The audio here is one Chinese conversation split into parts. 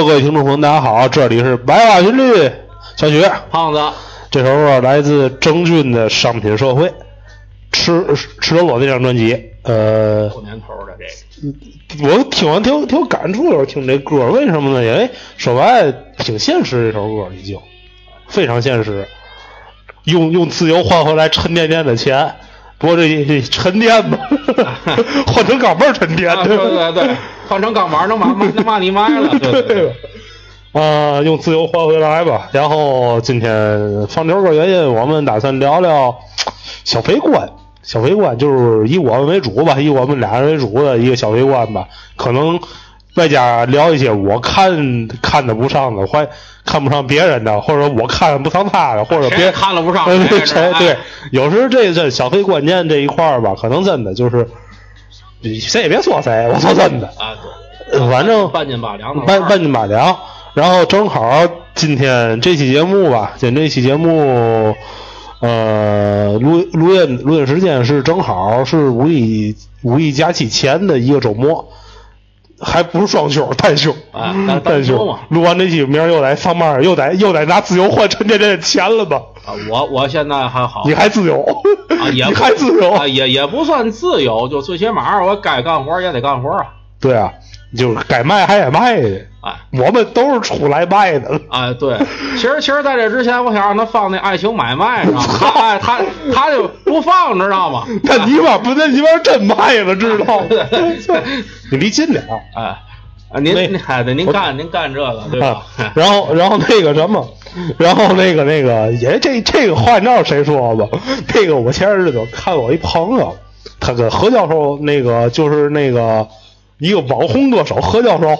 Hello，各位听众朋友，大家好，这里是白话频率，小雪，胖子，这首歌来自郑钧的《商品社会》，赤赤裸裸那张专辑。呃，过年头的这个，我听完挺有挺有感触的，我听这歌，为什么呢？因为说白了挺现实，这首歌已经非常现实，用用自由换回来沉甸甸的钱。不过这这沉淀吧，换成钢镚儿沉淀，啊对对对，换成钢板能把能把你卖了，对对对，啊，用自由换回来吧。然后今天放这首歌原因，我们打算聊聊消费观。消费观就是以我们为主吧，以我们俩人为主的一个消费观吧。可能外加聊一些我看看的不上的，或看不上别人的，或者我看不上他的，或者别人看了不上呃谁对谁对哎，有时这这消费观念这一块儿吧，可能真的就是谁也别说谁，我说真的，啊反正半斤八两半半斤八两。然后正好今天这期节目吧，今天这期节目，呃，录录音录音时间是正好是五一五一假期前的一个周末，还不是双休，单休。啊单单休嘛。录完这期，明儿又得上班，又得又得拿自由换沉甸甸的钱了吧？啊，我我现在还好你还自由？啊，也 还自由？啊，也也不算自由，就最起码我该干活也得干活啊，对啊，就是该卖还得卖的。哎我们都是出来卖的。哎对，其实其实在这之前，我想让他放那爱情买卖，知道吗？他哎他他就不放，知道吗？那你妈不，那你妈真卖了，知道吗？你离近点儿哎，啊您没您哎对，您干您干这个对吧啊？。然后，然后那个什么，然后那个那个，也这这个话你知道谁说吧？这个我前日子看我一朋友，他跟何教授那个就是那个一个网红歌手何教授。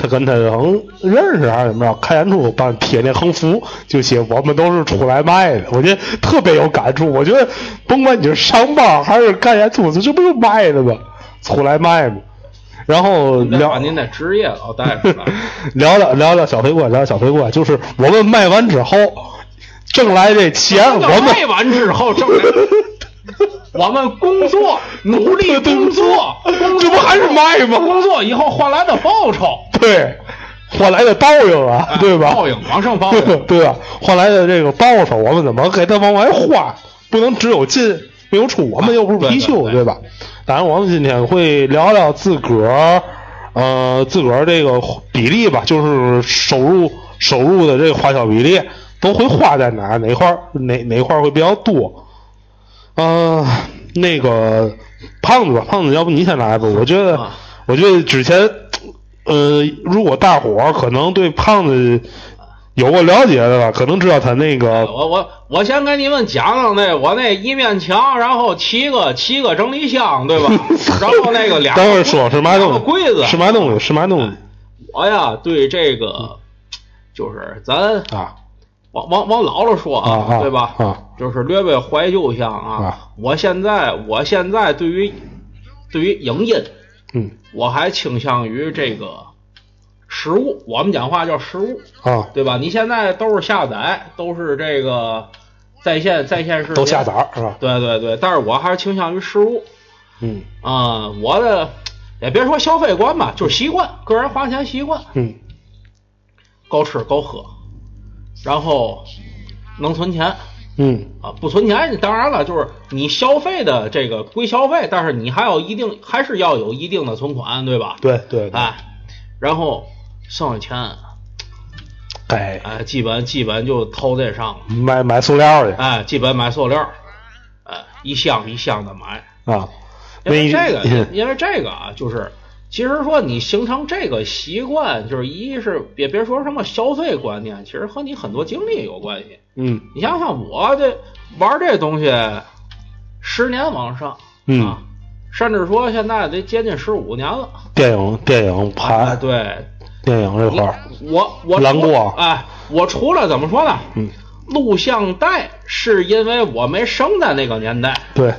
他跟他能认识还是怎么着？看演出办贴那横幅，就写我们都是出来卖的。我觉得特别有感触。我觉得甭管你是上班还是干演出，这不就卖的吗？出来卖吗？然后聊您得把您的职业老带出来。聊聊聊聊小黑怪，聊聊小黑怪，就是我们卖完之后挣来这钱，我们卖完之后挣来，我们工作努力工作，工 作这不还是卖吗？工作以后换来的报酬，对换来的报应啊，哎对吧？报应往上报应。对吧？换来的这个报酬，我们怎么给他往外花？不能只有进没有出，我们又不是貔貅，对吧？当然，我们今天会聊聊自个儿，呃，自个儿这个比例吧，就是收入收入的这个花销比例都会花在哪儿哪块儿哪哪块儿会比较多。呃，那个胖子吧，胖子，要不你先来吧？我觉得，啊我觉得之前，呃，如果大伙儿可能对胖子有过了解的吧，可能知道他那个我我我先给你们讲讲那我那一面墙，然后七个七个整理箱，对吧？然后那个俩等会儿说是嘛东西？柜子是嘛东西？是嘛东西？我呀对这个就是咱啊往往往老了说啊啊对吧？啊就是略微怀旧一下啊。啊我现在我现在对于对于影音，嗯我还倾向于这个实物，我们讲话叫实物，啊，对吧？你现在都是下载，都是这个在线在线是都下载是吧？对对对，但是我还是倾向于实物嗯啊、我的也别说消费观吧，就是习惯，个人花钱习惯，嗯够吃够喝，然后能存钱。嗯。啊，不存钱当然了，就是你消费的这个归消费，但是你还有一定还是要有一定的存款，对吧？对对对，哎，然后剩下钱，哎。哎，基本基本就投这上了，买买塑料去。哎，基本买塑料，哎，一箱一箱的买。啊，因为这个，因为这个啊，就是其实说你形成这个习惯，就是一是别别说什么消费观念，其实和你很多经历有关系。嗯。你想想我这玩这东西，十年往上嗯。啊，甚至说现在得接近十五年了。电影电影哎，拍对，电影这块儿，我我除蓝光哎，我除了怎么说呢？嗯，录像带是因为我没生在那个年代，对，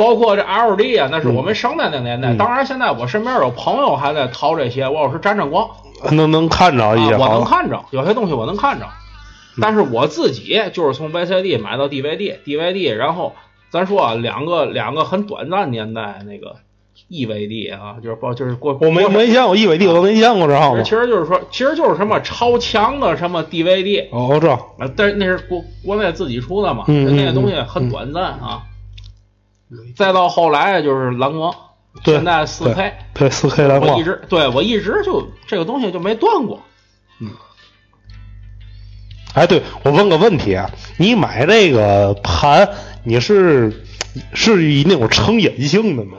包括这 LD 啊，那是我们生在那年代。嗯。当然，现在我身边有朋友还在淘这些，我要是沾沾光，能能看着一些啊，我能，看着有些东西我能看着，嗯。但是我自己就是从 VCD 买到 DVD，DVD，然后咱说啊，两个两个很短暂年代那个 EVD 啊，就是包就是过我没没见过 EVD，，我都没见过，知道吗？其？实就是说，其实就是什么超强的什么 DVD，哦，我知道，啊，但是那是国国内自己出的嘛，那些东西很短暂啊。再到后来就是蓝光，对现在四 K，对四 K 蓝光我一，直对我一直就这个东西就没断过。嗯哎，对我问个问题啊，你买这个盘，你是是以那种成瘾性的吗？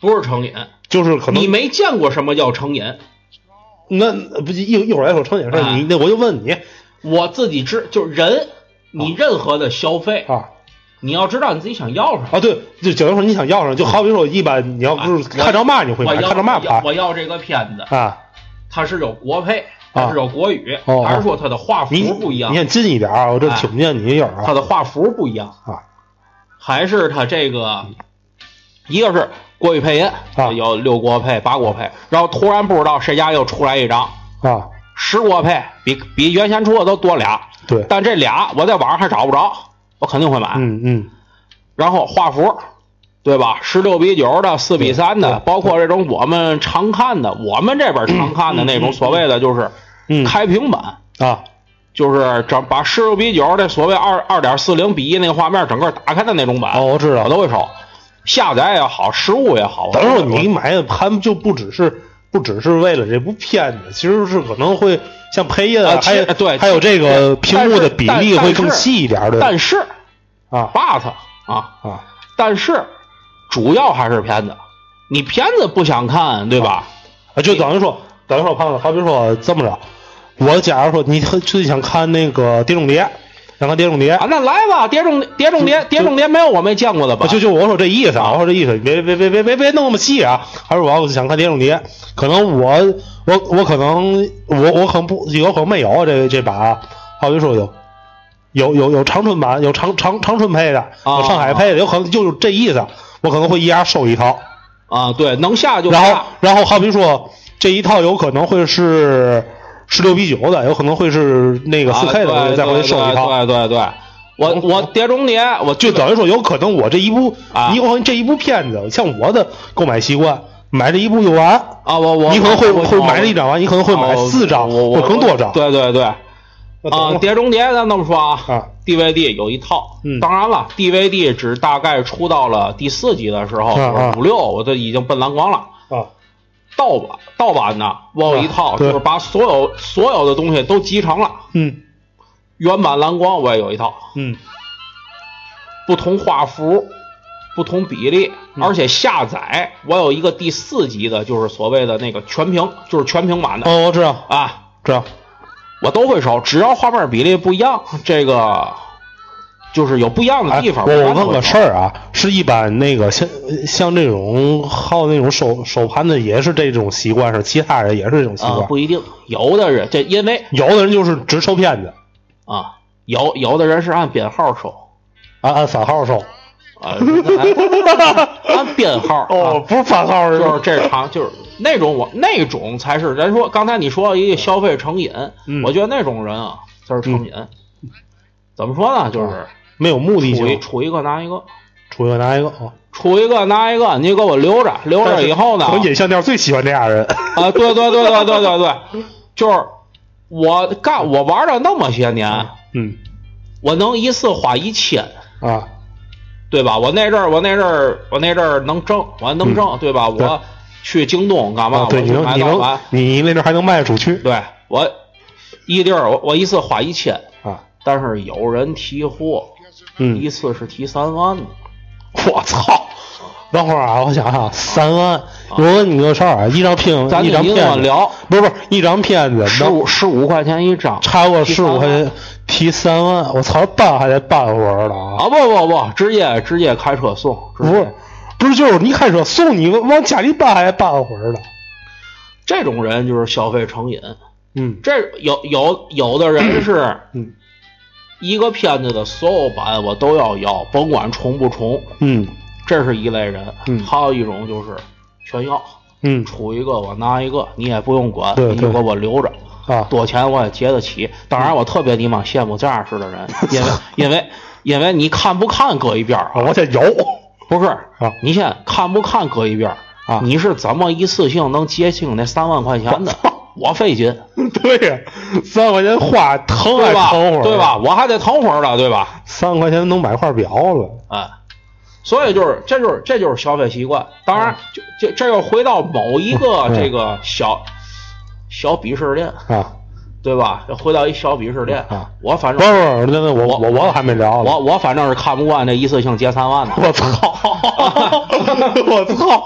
不是成瘾，就是可能你没见过什么叫成瘾。那不一一会儿来说成瘾事儿，哎你那我就问你我自己知，就是人，你任何的消费，啊你要知道你自己想要什么。啊，对，就假如说你想要什么，就好比说一般你要不是啊看着嘛你会买，看着嘛我要盘我要这个片子，啊，它是有国配，它是有国语，哦还是说它的画幅不一样？你？先近一点啊，我这哎听不见你音儿啊。它的画幅不一样啊，还是它这个，一个是国语配音啊。有六国配、八国配，然后突然不知道谁家又出来一张啊，十国配，比比原先出的都多俩，对，但这俩我在网上还找不着，我肯定会买。嗯嗯然后画幅，对吧？十六比九的、四比三的，包括这种我们常看的，我们这边常看的那种所谓的就是嗯开屏版，啊，就是整把十六比九的所谓二二点四零比一那个画面整个打开的那种版，哦，我知道我。都会收。下载也好，实物也好，等会儿你买的盘就不只是不只是为了这部片子，其实是可能会像配音啊还有对还有这个屏幕的比例会更细一点的但是啊 but 啊，啊但是主要还是片子。你片子不想看，对吧？啊，就等于说等于说胖子，好比说这么着，我假如说你特最想看那个《碟中谍》，想看《碟中谍》啊，那来吧，碟中碟中谍，碟中谍没有我没见过的吧？就就我说这意思啊，我说这意思，别别别别别别弄那么细啊！还是我要想看《碟中谍》，可能我我我可能我我可能不有可能没有这这把啊，好比说有有有有长春版，有长长长春配的，上海配的，有可能就是这意思，我可能会一家收一套，啊，对，能下就然后。然后好比说这一套有可能会是十六比九的，有可能会是那个四 K 的，再回去收一套。对对对对，我我碟中谍，我就等于说，有可能我这一部，啊你可能这一部片子，像我的购买习惯，买这一部就完，啊，我我你可能会会买这一张完，你可能会买哦四张我我或更多张。对对对，啊，碟中谍咱这么说啊啊，DVD 有一套，嗯当然了，DVD 只大概出到了第四集的时候，五六我都已经奔蓝光了。啊盗版盗版的，我有一套，啊就是把所有所有的东西都集成了。嗯。原版蓝光我也有一套，嗯。不同画幅，不同比例，嗯。而且下载我有一个第四集的，就是所谓的那个全屏，就是全屏版的、哦，我知道。啊，知道。我都会收，只要画面比例不一样，这个就是有不一样的哎，地方。我问个事儿啊，是一般那个像像这种好那种收收盘的也是这种习惯，是其他人也是这种习啊，惯。不一定，有的人这因为有的人就是只收片子，啊，有有的人是按编号收。按按番号收。啊，按按编号 哦，啊不是番号是就是这场就是那种我那种才是咱说刚才你说一个消费成瘾，嗯我觉得那种人啊就是成瘾。怎么说呢？就是没有目的性，出一个拿一个，出一个拿一个啊。出一个拿一个，你给我留着，留着以后呢？可能音像店最喜欢这样人。啊，对对对对对对对，就是我干我玩了那么些年，嗯我能一次花一千，啊，对吧？我那阵儿我那阵儿我那阵儿能挣，我能挣，对吧？我去京东干嘛？啊对，你能你能你那阵还能卖得出去对我一地儿我我一次花一千，啊？但是有人提货，嗯，一次是提三万呢。我操！等会儿啊，我想想，三万，我问你个事儿啊，一张片，一一张片子，聊，不是不是，一张片子十五十五块钱一张，超过十五块钱，提三万，我操，办还得办会儿了啊！啊不不不，直接直接开车送，不是，不是，就是你开车送你往家里搬还得搬会儿了。这种人就是消费成瘾。嗯这有有有的人是嗯一个片子的所有版我都要要，甭管重不重，嗯这是一类人。嗯还有一种就是全要，嗯出一个我拿一个，你也不用管，对对你就给我留着。啊，多钱我也结得起。当然，我特别你妈羡慕这样式的人，因为因为因为你看不看搁一边儿啊，我先有不是啊你先看不看搁一边儿啊你是怎么一次性能结清那三万块钱的？我费劲，对呀，三块钱花疼还对吧？疼会儿，对吧？？我还得疼会儿呢，对吧？三块钱能买块表了。哎，所以就是这就是这就是消费习惯。当然，就这这又回到某一个嗯这个小小鄙视链，啊，对吧？又回到一小鄙视链啊。我反正不是不是，那那我我我我还没聊呢。我我反正是看不惯那一次性结三万的。我操！我操！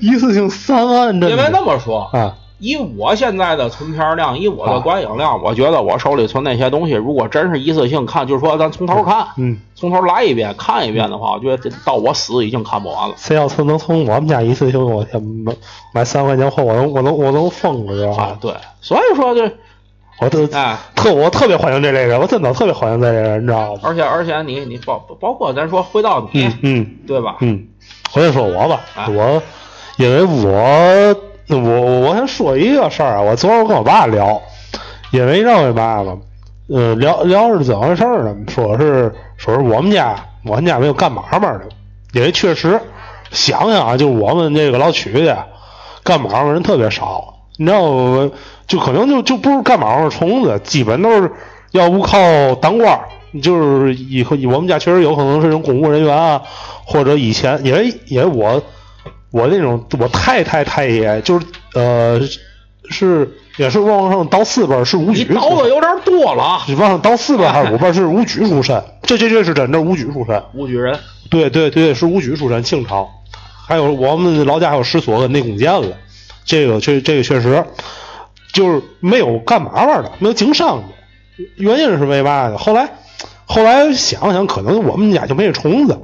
一次性三万，真因为那么说，啊，以我现在的存片量，以我的啊观影量，我觉得我手里存那些东西，如果真是一次性看，就是说咱从头看，嗯，从头来一遍，看一遍的话，我觉得到我死已经看不完了。谁要是能从我们家一次性我天买买三块钱货，我能我能我能疯了，知道啊吧，？对，所以说这，我特哎，特我特别欢迎这类人，我真的特别欢迎这类人，你知道吗？而且而且你你包包括咱说回到你，嗯嗯对吧？嗯，我先说我吧，啊我因为我我我先说一个事儿啊，我昨儿我跟我爸聊，因为认为嘛嘛，呃，聊聊是怎么回事儿呢？说是说是我们家我们家没有干买卖的，因为确实想想啊，就我们这个老区的干买卖人特别少，你知道吗？就可能就就不是干买卖虫子，基本都是要不靠当官儿，就是以后我们家确实有可能是种公务人员啊，或者以前因为因为我我那种我太太太爷就是呃是也是往上倒四辈儿是武举出身，刀的有点多了啊，是往上倒四辈儿还是五辈儿是武举出身，这这这是真的武举出身，武举人，对对对，是武举出身，清朝，还有我们老家还有十所跟内功剑了，这个确这个确实就是没有干嘛玩的，没有经商的，原因是为嘛呢？后来后来想想，可能我们家就没这虫子，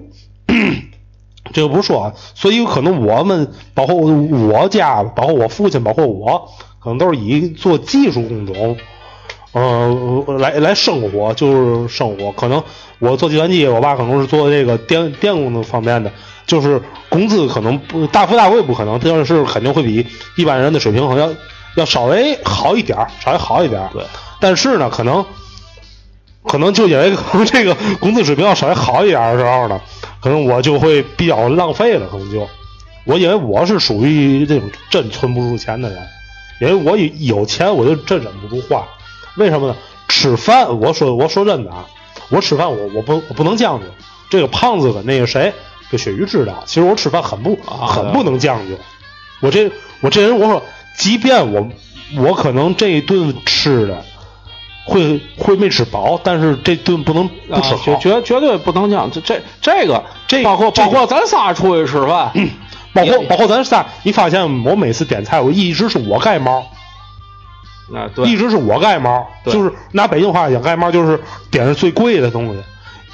这个不说啊，所以可能我们包括我家，包括我父亲，包括我，可能都是以做技术工种。呃，来来生活就是生活，可能我做计算机，我爸可能是做这个电电工的方面的，就是工资可能不大富大贵不可能，但是肯定会比一般人的水平好像要稍微好一点儿，稍微好一点儿。对，但是呢，可能可能就因为可能这个工资水平要稍微好一点儿的时候呢，可能我就会比较浪费了，可能就我因为我是属于这种真存不住钱的人，因为我有有钱我就真忍不住花，为什么呢？吃饭，我说我说真的啊，我吃饭我我不我不能将就，这个胖子跟那个谁跟雪鱼知道，其实我吃饭很不啊很不能将就，我这我这人我说，即便我我可能这一顿吃的会会没吃饱，但是这顿不能不吃啊绝，绝绝对不能这样。这这这个，这包括包括咱仨出去吃饭，也包括包括咱仨，你发现我每次点菜，我一直是我盖猫，啊，对，一直是我盖猫，就是拿北京话讲，盖猫就是点是最贵的东西。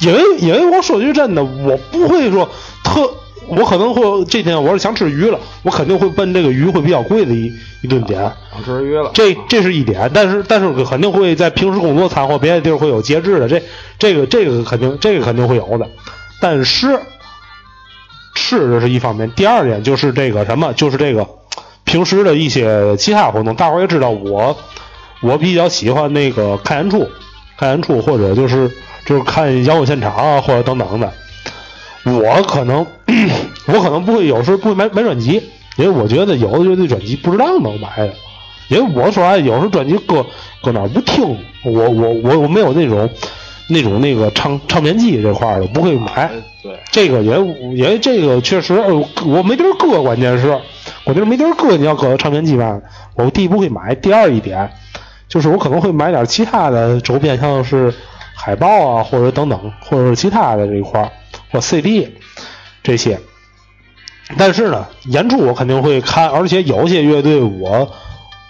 因为因为我说句真的，我不会说特，我可能会这天我是想吃鱼了，我肯定会奔这个鱼会比较贵的一一顿点。想吃鱼了，这这是一点，但是但是肯定会在平时工作餐或别的地儿会有节制的，这这个这个肯定这个肯定会有的，但是吃这是一方面，第二点就是这个什么，就是这个平时的一些其他活动，大伙儿也知道我我比较喜欢那个看演出，看演出或者就是就是看摇滚现场啊，或者等等的。我可能 我可能不会有时候不会买买专辑，因为我觉得有的乐队专辑不知道能买的。因为我说实话，有时候专辑搁搁哪儿不听，我我我我没有那种那种那个唱唱片机这块儿的，不会买。对，这个也因为这个确实呃我没地儿搁，关键是我这没地儿搁，你要搁唱片机吧，我第一不会买，第二一点就是我可能会买点其他的周边，像是海报啊或者等等，或者是其他的这一块儿或 CD 这些。但是呢，演出我肯定会看，而且有些乐队我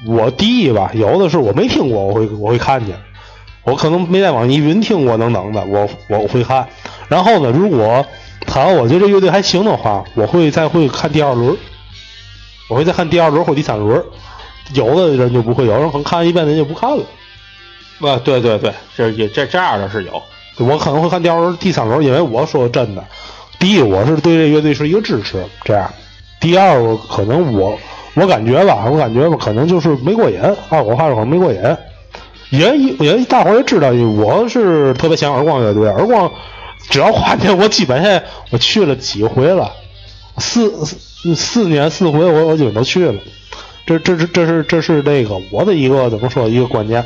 我第一吧，有的是我没听过，我会我会看见。我可能没在网易云听过等等的，我我会看。然后呢，如果他我觉得这乐队还行的话，我会再会看第二轮，我会再看第二轮或第三轮。有的人就不会，有人可能看一遍人就不看了。啊，对对对，这也这这样的是有。我可能会看第二轮、第三轮，因为我说真的，第一我是对这乐队是一个支持，这样；第二我可能我我感觉吧，我感觉吧，可能就是没过瘾，啊，我话说可能没过瘾。也也大伙也知道，我是特别喜欢耳光乐队，耳光只要花钱，我基本上我去了几回了，四四四年四回，我我基本都去了。这这是这是这是这个我的一个怎么说一个观念。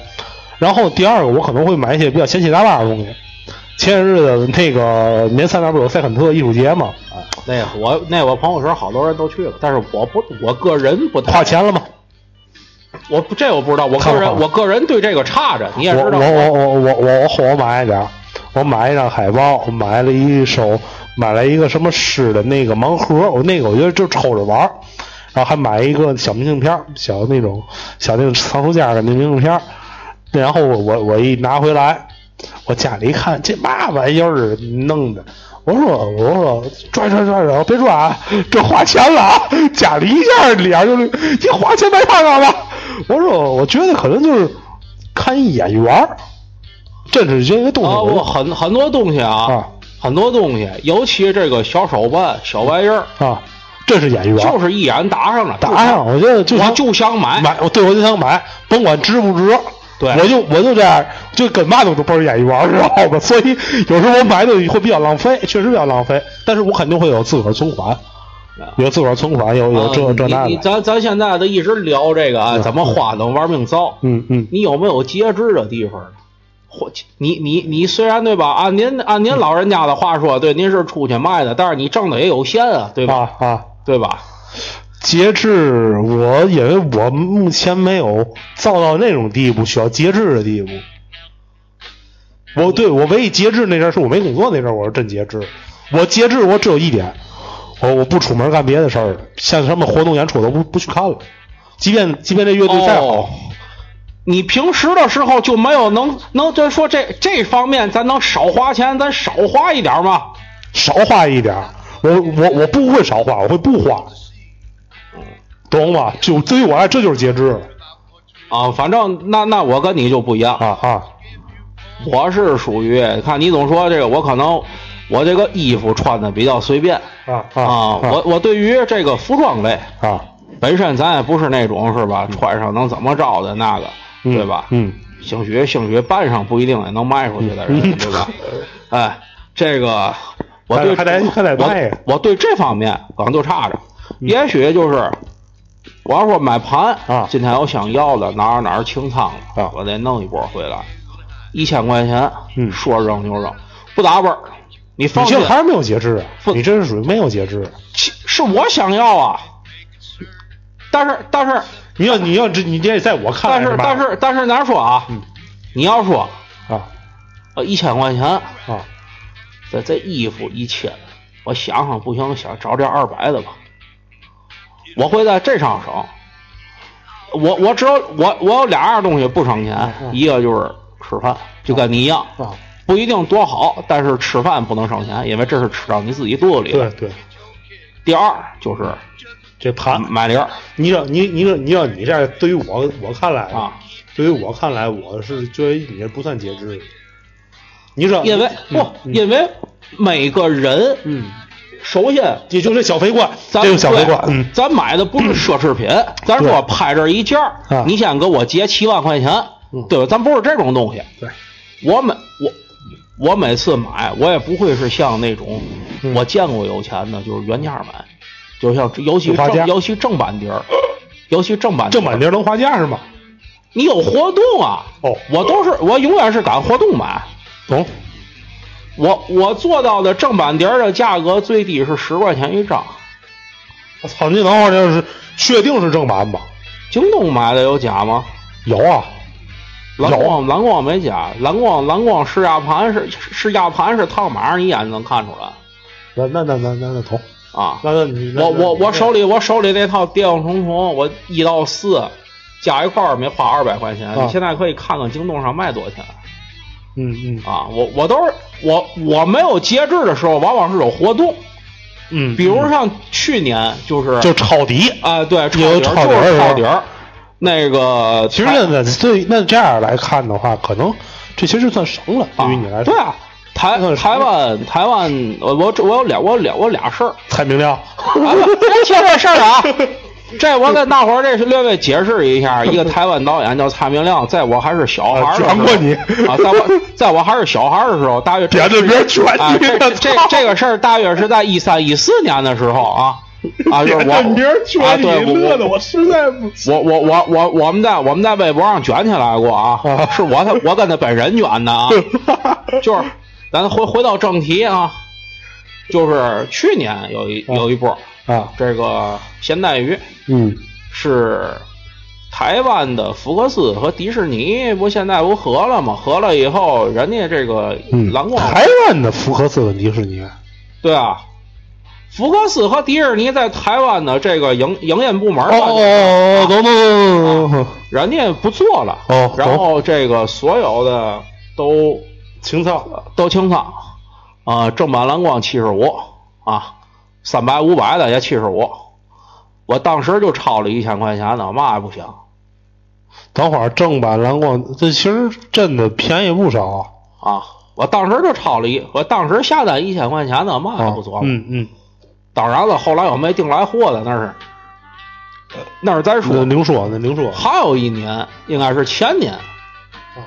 然后第二个，我可能会买一些比较千奇杂八的东西。前些日子那个年三那不有塞肯特艺术节吗？啊，那个我那我朋友圈好多人都去了，但是我不我个人不太花钱了吗？我不这我不知道，我个人我个人对这个差着，你也知道。我我我我我我我买一点，我买一张海报，我买了一首，买了一个什么诗的那个盲盒，我那个我觉得就抽着玩然后还买一个小明信片，小那种小那种藏书架的那明信片。然后我我我一拿回来，我家里一看，这嘛玩意儿弄的？我说我说拽拽拽拽，别拽，这花钱了啊！家里一下脸就你花钱买它干嘛？我说我觉得可能就是看一眼缘儿真是这个东西。我很很多东西啊，很多东西，尤其这个小手办、小玩意儿啊，这是眼缘，就是一眼打上了，打上。我觉得就我就想买买，对我就想买，甭管值不值。对，我就我就这样，就跟嘛都都不是眼缘，知道吧？所以有时候我买东西会比较浪费，确实比较浪费。但是我肯定会有自个儿存款，有自个儿存款，有有这这那的。咱咱现在都一直聊这个啊，怎么花能玩命造？嗯嗯。你有没有节制的地方？或你你你虽然对吧？按您按您老人家的话说，对，您是出去卖的，但是你挣的也有限啊，对吧？啊，对吧？节制，我因为我目前没有造到那种地步，需要节制的地步。我对我唯一节制那阵是我没工作那阵我是真节制。我节制，我只有一点，我我不出门干别的事像什么活动演出都不不去看了。即便即便这乐队再好，你平时的时候就没有能能就说这这方面咱能少花钱，咱少花一点吗？少花一点，我我我不会少花，我会不花。懂吗？就对于我来，这就是节制啊。反正那那我跟你就不一样啊啊！我是属于看你总说这个，我可能我这个衣服穿的比较随便啊啊。我我对于这个服装类啊，本身咱也不是那种是吧？穿上能怎么着的那个，对吧？嗯。兴许兴许办上不一定也能卖出去的人，对吧？哎，这个我对还得还得卖。我对这方面可能就差着，也许就是。我要说买盘啊，今天我想要的哪儿哪儿清仓了啊，我得弄一波回来，一千块钱，嗯，说扔就扔，不打本儿。你放心，还是没有节制，你这是属于没有节制。是我想要啊，但是但是。你要你要这你这在我看来，但是但是但是哪说啊？你要说啊，呃一千块钱。啊，这这衣服一千，我想想不行，想找点二百的吧。我会在这上省，我我只有我我有俩样东西不省钱，一个就是吃饭，就跟你一样，不一定多好，但是吃饭不能省钱，因为这是吃到你自己肚子里。对对。第二就是这盘买零，你知道你你说你要你这对于我我看来啊，对于我看来我是觉得你这不算节制。你说因为不因为每个人嗯。首先也就是小飞官，咱这个小飞对官，嗯，咱买的不是奢侈品，咱说拍这一件你先给我结七万块钱，嗯对吧？咱不是这种东西。对，我每我我每次买，我也不会是像那种、嗯我见过有钱的，就是原价买，就像尤其尤其正版碟儿，尤其正版正版碟儿能花价是吗？你有活动啊！哦我都是我永远是赶活动买。懂？我我做到的正版碟儿的价格最低是十块钱一张，我操，你等会儿这是确定是正版吧？京东买的有假吗？有啊，蓝光蓝光没假，蓝光蓝光试压盘是试压盘是烫马上一眼就能看出来那那那那那那懂？啊！那那你我我我手里我手里那套谍影重重，我一到四加一块儿没花二百块钱，啊你现在可以看看京东上卖多少钱嗯嗯啊！我我都是我我没有节制的时候，往往是有活动，嗯，比如像去年就是就抄底。啊对抄有底就抄底儿抄底儿，那个其实那那对那这样来看的话，可能这其实算省了，对于你来说。对啊，台台湾台湾，我我我有俩我有俩我俩事儿。蔡明亮，别提这事儿啊！这我跟大伙儿这是略微解释一下，一个台湾导演叫蔡明亮，在我还是小孩儿的时候过你啊，在我在我还是小孩儿的时候，大约别的别人卷啊，你这，这这个事儿大约是在一三一四年的时候啊啊，就是我啊，你对我乐的我实在不行。我我我我我们在我们在微博上卷起来过啊啊，是我他我跟他本人卷的啊，就是咱回回到正题啊，就是去年有一有一波啊，这个咸带鱼嗯。是台湾的福克斯和迪士尼不现在不合了吗？合了以后，人家这个嗯，蓝光、台湾的福克斯跟迪士尼，对啊，福克斯和迪士尼在台湾的这个营营业部门哦哦哦，懂懂懂懂懂，人家不做了，哦然后这个所有的都清仓，都清仓，啊、正版蓝光七十五啊，三百五百的也七十五，我当时就超了一千块钱呢，嘛也不行等会儿正版蓝光，这其实真的便宜不少啊。啊，我当时就超了一，我当时下单一千块钱呢，嘛也不琢磨。嗯嗯，当然了，后来我没订来货的，那是那是再那说。您说，那您说，还有一年，应该是前年，啊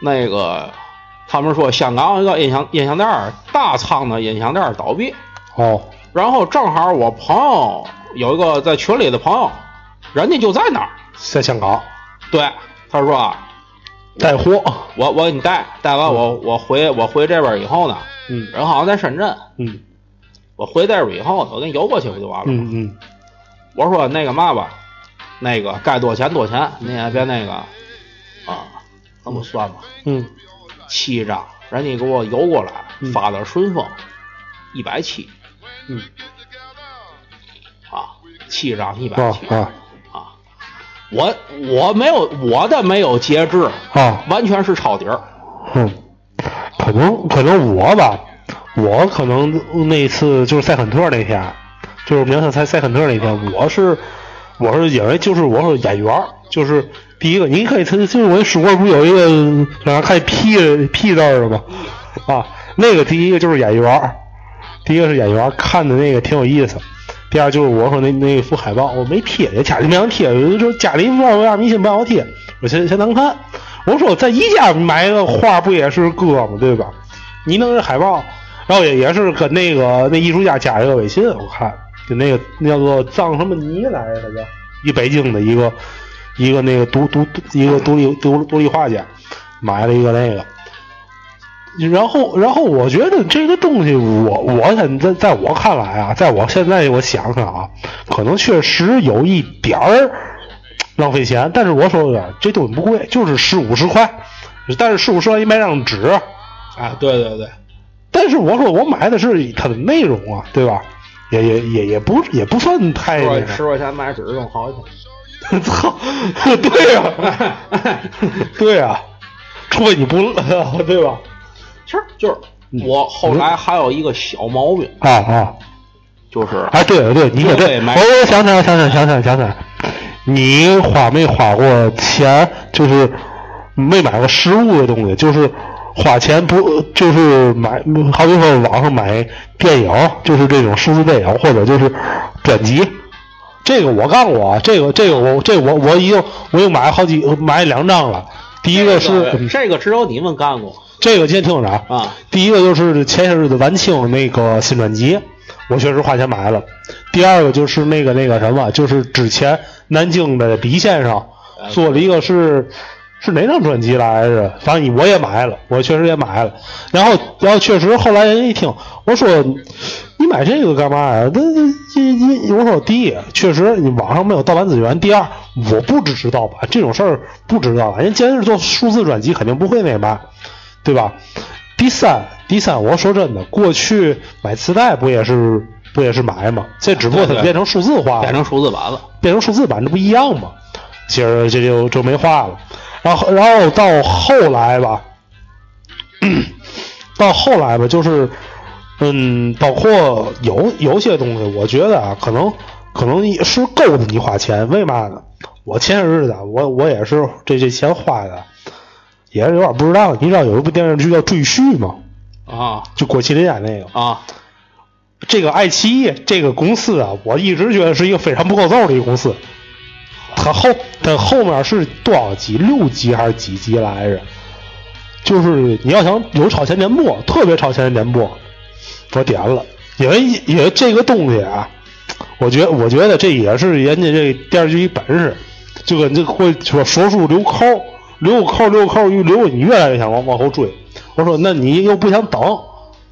那个他们说香港有一个音响音响店儿大仓的音响店儿倒闭，哦，然后正好我朋友有一个在群里的朋友，人家就在那儿，在香港。对，他说啊带货，我我给你带带完我我回我回这边以后呢，嗯。人好像在深圳，嗯。我回这边以后呢，我给你邮过去不就完了吗？嗯嗯，我说那个嘛吧，那个该多少钱多少钱，你也别那个啊，那么算吧，嗯。七张，人家给我邮过来，嗯。发的顺丰，一百七嗯啊，七张一百七啊啊啊，我我没有我的没有节制，啊，完全是抄底儿。嗯，可能可能我吧，我可能那次就是塞肯特那天，就是明天塞塞肯特那天，我是我是因为就是我是演员，就是第一个，你可以就是我书柜不有一个让看 P P 字儿的吗？啊，那个第一个就是演员儿，第一个是演员，看的那个挺有意思。第二就是我说那那幅海报我没贴，也家里没让贴，有的时候家里不知道为啥迷信不让我贴，我嫌嫌难看。我说在宜家买个画不也是哥吗？对吧？你弄这海报，然后也也是跟那个那艺术家加一个微信，我看就那个那叫做藏什么尼来着，叫一北京的一个一个那个独独一个独立独独立画家买了一个那个。然后，然后我觉得这个东西我，我现在在我看来啊，在我现在我想想啊，可能确实有一点儿浪费钱。但是我说的这东西不贵，就是十五十块，但是十五十块一买张纸，啊，对对对，但是我说我买的是它的内容啊，对吧？也也也也不也不算太那个十块钱买纸用好去。操，对呀、对呀、除非你不对吧？其实就是我后来还有一个小毛病，啊啊。就是啊，对对对，你也对，我我想起来，想起来，想起来，想起来，你花没花过钱，就是没买过实物的东西，就是花钱不就是买，好比说网上买电影，就是这种数字电影，或者就是专辑。这个我干过啊，这个这个我这个我我已经我又买好几买两张了。第一个是、嗯这个只有你们干过这个先听着啊，啊。第一个就是前些日子晚清那个新专辑，我确实花钱买了。第二个就是那个那个什么，就是之前南京的李先生做了一个是是哪张专辑来着？反正我也买了，我确实也买了。然后然后确实后来人一听，我说你买这个干嘛呀？这这这，我说第一，确实你网上没有盗版资源；第二，我不支持盗版这种事儿，不支持盗版。人既然是做数字专辑，肯定不会那嘛，对吧？第三，第三，我说真的，过去买磁带不也是不也是买吗？这只不过它变成数字化了，变成数字版了，变成数字版，这不一样吗？其实这就就没话了。然后然后到后来吧，到后来吧，就是嗯，包括有有些东西，我觉得啊，可能可能是够的你花钱，为嘛呢？我前些日子啊我我也是这这钱花的，也是有点不知道。你知道有一部电视剧叫《赘婿》吗？啊就郭麒麟演那个。啊，这个爱奇艺这个公司啊，我一直觉得是一个非常不够揍的一个公司。它后它后面是多少集？六集还是几集来着？就是你要想有超前点播，特别超前的点播，我点了，因为因为这个东西啊，我觉我觉得这也是人家这电视剧一本事，就跟这会说说书留扣，留扣留扣一留，你越来越想往往后追。我说那你又不想等，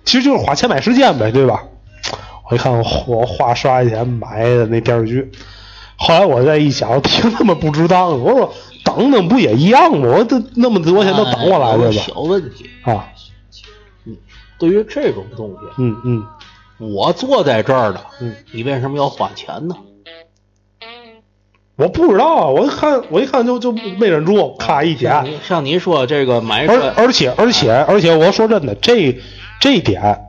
其实就是花钱买时间呗，对吧？我一看我我花十块钱买的那电视剧，后来我再一想，挺他妈不值当的。我说等等不也一样吗？我这那么多钱都等我来哎有个对吧？小问题，啊，对于这种东西，嗯嗯我坐在这儿的，嗯，你为什么要花钱呢？我不知道啊，我一看我一看就就没忍住，咔一剪像。你像你说这个买而而且而且而且，我说真的，这这一点，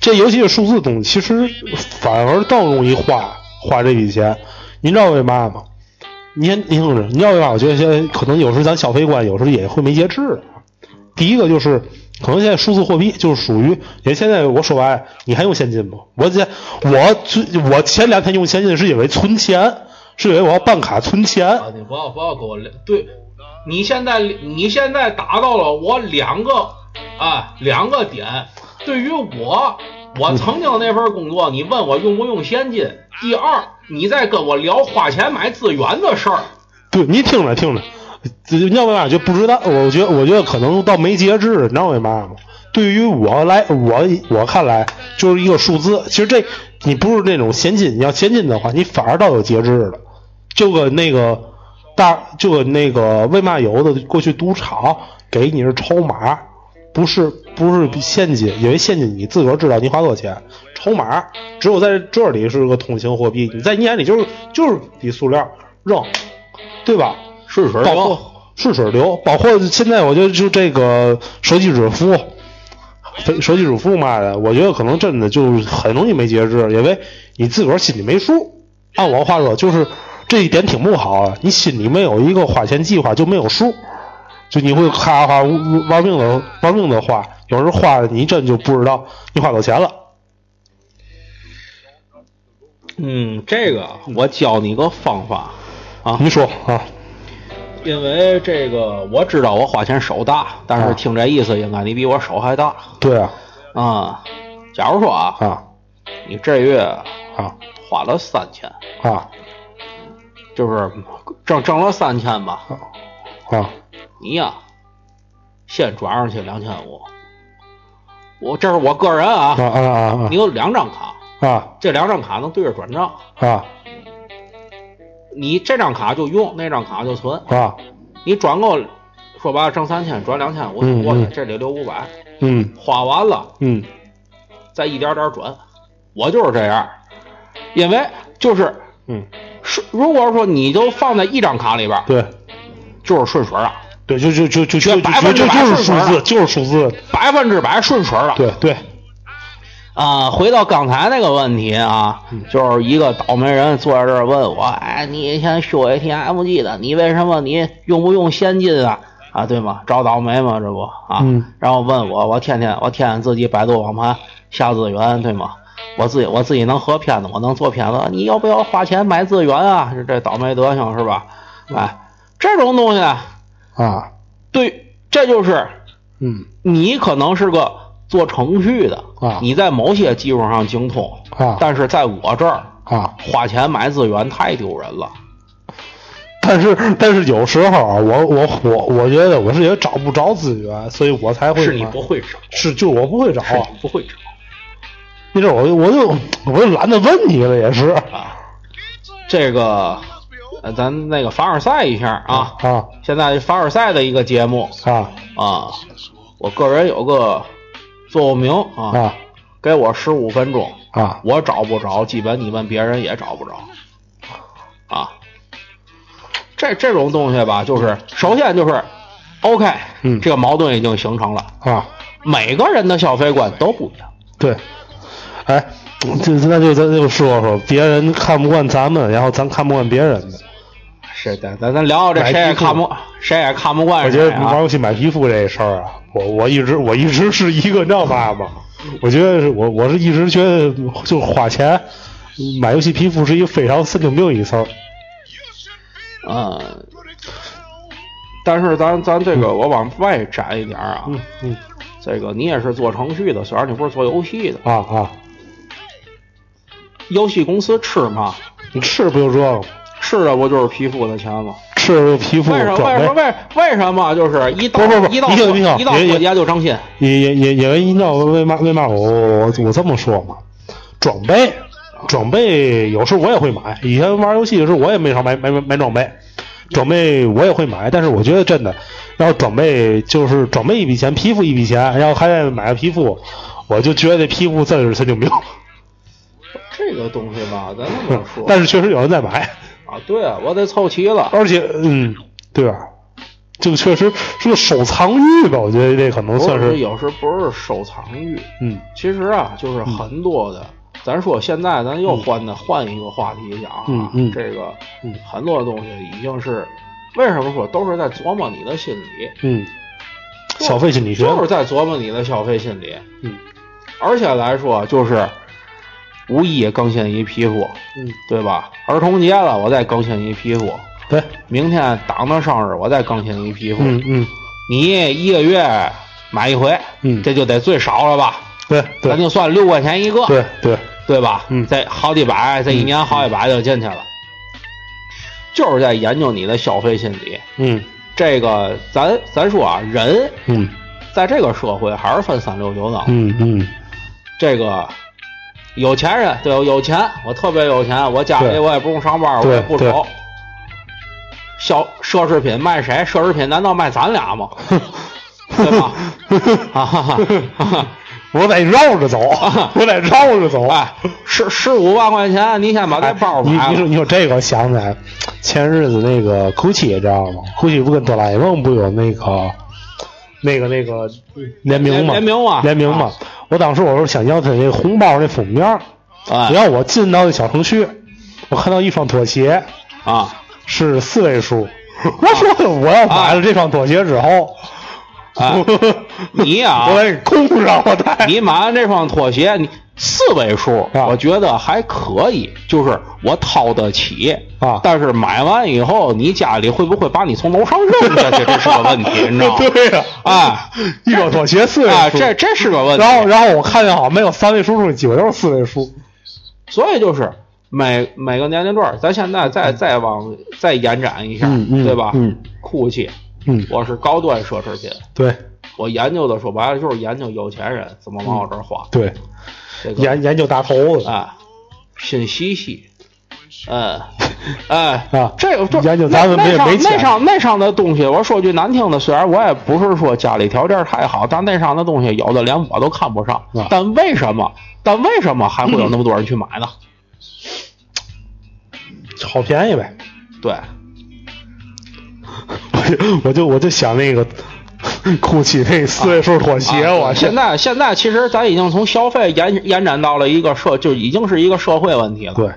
这尤其是数字东西，其实反而更容易花花这笔钱。您知道为嘛吗？你先你听着，你知道为嘛？我觉得现在可能有时咱消费观有时候也会没节制的。第一个就是，可能现在数字货币就是属于，因为现在我说白，你还用现金吗？我这我最我前两天用现金是因为存钱，是因为我要办卡存钱。啊，你不要不要给我聊对，你现在你现在达到了我两个啊两个点。对于我，我曾经那份工作，你问我用不用现金。第二，你在跟我聊花钱买资源的事儿。对你听着听着，这你知道为嘛就不知道？我觉得我觉得可能到没节制，你知道为嘛吗？对于我来，我我看来就是一个数字。其实这你不是那种现金，你要现金的话，你反而倒有节制了。就跟那个大，就跟那个为嘛有的过去赌场给你是筹码，不是不是现金，因为现金你自个儿知道你花多少钱，筹码只有在这里是个通行货币，你在你眼里就是就是比塑料扔，对吧？顺水流顺水流，包括现在我觉得就这个手机支付，手机支付嘛的，我觉得可能真的就很容易没节制，因为你自个儿心里没数。按我话说，就是这一点挺不好啊，你心里没有一个花钱计划，就没有数，就你会咔咔玩命的玩命的花，有时候花你真就不知道你花多少钱了。嗯，这个我教你个方法啊，你说啊，因为这个我知道我花钱手大，但啊是听这意思，应该你比我手还大。对啊。啊。假如说啊，啊。你这月啊。花了三千，啊就是挣挣了三千吧，啊。你呀，先转上去两千五。我这是我个人啊啊，啊啊你有两张卡，啊。这两张卡能对着转账，啊。你这张卡就用，那张卡就存。啊。你转够，说白了挣三千，转两千五嗯过去，嗯。这里留五百，嗯。花完了嗯。再一点点转。我就是这样，因为就是嗯，是如果说你都放在一张卡里边儿，对。就是顺水了，对，就就就就就就百分之就就是数字，就是数字。百分之百顺水了。对对，啊，回到刚才那个问题啊，嗯就是一个倒霉人坐在这儿问我，哎，你以前修 ATM 机的，你为什么你用不用现金啊？啊，对吗？找倒霉嘛，这不啊？嗯然后问我，我天天我天天自己百度网盘下资源，对吗？我自己我自己能合片子，我能做片子，你要不要花钱买资源啊？是这倒霉德行是吧？哎，这种东西，啊，对，这就是嗯你可能是个做程序的啊你在某些技术上精通啊但是在我这儿啊，花钱买资源太丢人了。但是但是有时候啊，我我我我觉得我是也找不着资源，所以我才会是你不会找，是就我不会找不会找那阵我就我就我就懒得问你了，也是啊。这个，呃，咱那个凡尔赛一下啊，啊现在凡尔赛的一个节目啊啊，我个人有个座右铭啊，啊给我十五分钟，啊我找不着，基本你问别人也找不着啊。这这种东西吧，就是首先就是，OK，嗯这个矛盾已经形成了，啊，每个人的消费观都不一样。对，哎，这那就咱就说说别人看不惯咱们，然后咱看不惯别人的。是的，咱咱聊聊这谁也看不谁也看不惯我觉。得玩游戏买皮肤这事儿啊，我我一直我一直是一个，你知道嘛吗？我觉得是我我是一直觉得就花钱买游戏皮肤是一个非常神经病一事儿。嗯，但是咱咱这个我往外展一点啊，嗯嗯这个你也是做程序的，虽然你不是做游戏的，啊啊，游戏公司吃吗？你吃不就这个吗？吃的不就是皮肤的钱吗？吃皮肤为什么？装为什么？为为什么？就是一到不不不一到你听你听一到也也过节就挣心因因因因为你知道为嘛为嘛我我我这么说嘛？装备装备有时候我也会买，以前玩游戏的时候我也没少买买买买装备，装备我也会买，但是我觉得真的，然后装备就是装备一笔钱，皮肤一笔钱，然后还得买个皮肤，我就觉得皮肤真是神经病。这个东西吧，咱这么说。但是确实有人在买，啊，对啊，我得凑齐了。而且嗯，对吧？这个确实是个收藏欲吧，我觉得这可能算是。有时不是收藏欲，嗯。其实啊，就是很多的。咱说现在咱又换的、换一个话题讲啊，嗯嗯。这个、嗯。很多东西已经是为什么说都是在琢磨你的心理，嗯，消费心理学。就是在琢磨你的消费心理。嗯。而且来说，就是五一更新一皮肤，嗯对吧？儿童节了，我再更新一皮肤。对明天党的生日，我再更新一皮肤。嗯嗯你一个月买一回，嗯这就得最少了吧？对对咱就算六块钱一个，对对对吧？嗯这好几百，这一年好几百就进去了，就是在研究你的消费心理。嗯这个咱咱说啊，人嗯在这个社会还是分三六九等。嗯嗯这个有钱人对我有钱，我特别有钱，我家里我也不用上班，我也不愁。消奢侈品卖谁？奢侈品难道卖咱俩吗？对吧？啊哈哈哈哈！我得绕着走，我得绕着走。哎，十十五万块钱，你先把这哎包买了。你你说你说这个，我想起来，前日子那个 GUCCI 知道吗？GUCCI 不跟哆啦 A 梦不有那个那个那个联名嘛？联名嘛联名嘛啊。我当时我是想要他那个红包那封面儿，哎然后我进到那小程序，我看到一双拖鞋啊，是四位数，我说我要买了这双拖鞋之后，啊 你呀我得空上我带。你买完这双拖鞋，你四位数，啊我觉得还可以，就是我掏得起啊但是买完以后，你家里会不会把你从楼上扔下去？这是个问题，你知道吗？对呀、哎一双拖鞋四位数，哎，这这是个问题。然后然后我看见好像没有三位数数，基本都是四位数。所以就是每每个年龄段，咱现在再再往再延展一下，嗯嗯对吧？嗯酷气，嗯，我是高端奢侈品，对我研究的说白了就是研究有钱人怎么往我这儿花。对，这个研研究大头子，啊，新西西，嗯，哎啊这个就研究咱们没没钱那上那上的东西，我说句难听的，虽然我也不是说家里条件太好，但那上的东西有的连我都看不上。啊但为什么？但为什么还会有那么多人去买呢？好便宜呗。对，我就我就我就想那个 GUCCI 那四位数妥协，啊我现在现在其实咱已经从消费延延展到了一个社，就已经是一个社会问题了。对，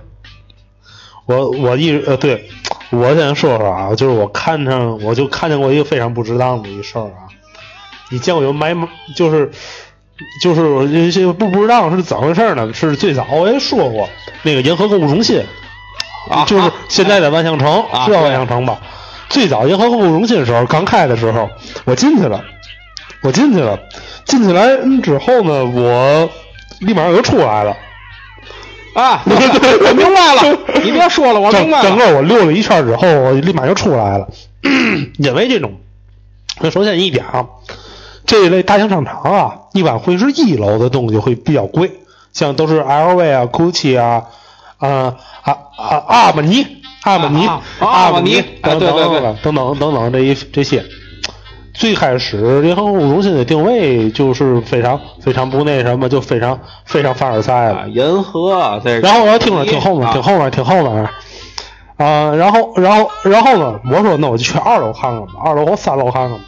我我一直呃对，我先说说啊，就是我看上，我就看见过一个非常不值当的一事儿啊。你见过有买，就是就是这些不不知道是怎么回事呢？是最早我也说过，那个银河购物中心，啊就是现在的万象城，啊知道万象城吧？最早银河购物中心的时候，刚开的时候，我进去了，我进去了，进去来嗯之后呢，我立马又出来了。啊，我明白了，你别说了，我明白整整。个我溜了一圈之后，我立马就出来了。因为这种，那首先一点啊，这一类大型商场啊，一般会是一楼的东西会比较贵，像都是 LV 啊、GUCCI 啊、啊啊啊阿玛尼、阿玛尼、啊啊阿玛尼等哎对对对等等等等等这一这些。最开始联合购物中心的定位就是非常非常不那什么，就非常非常凡尔赛了啊，。银河这，然后我听着听后面，啊听后面，听后面。啊、然后，然后，然后呢？我说那我就去二楼看看吧，二楼或三楼看看吧。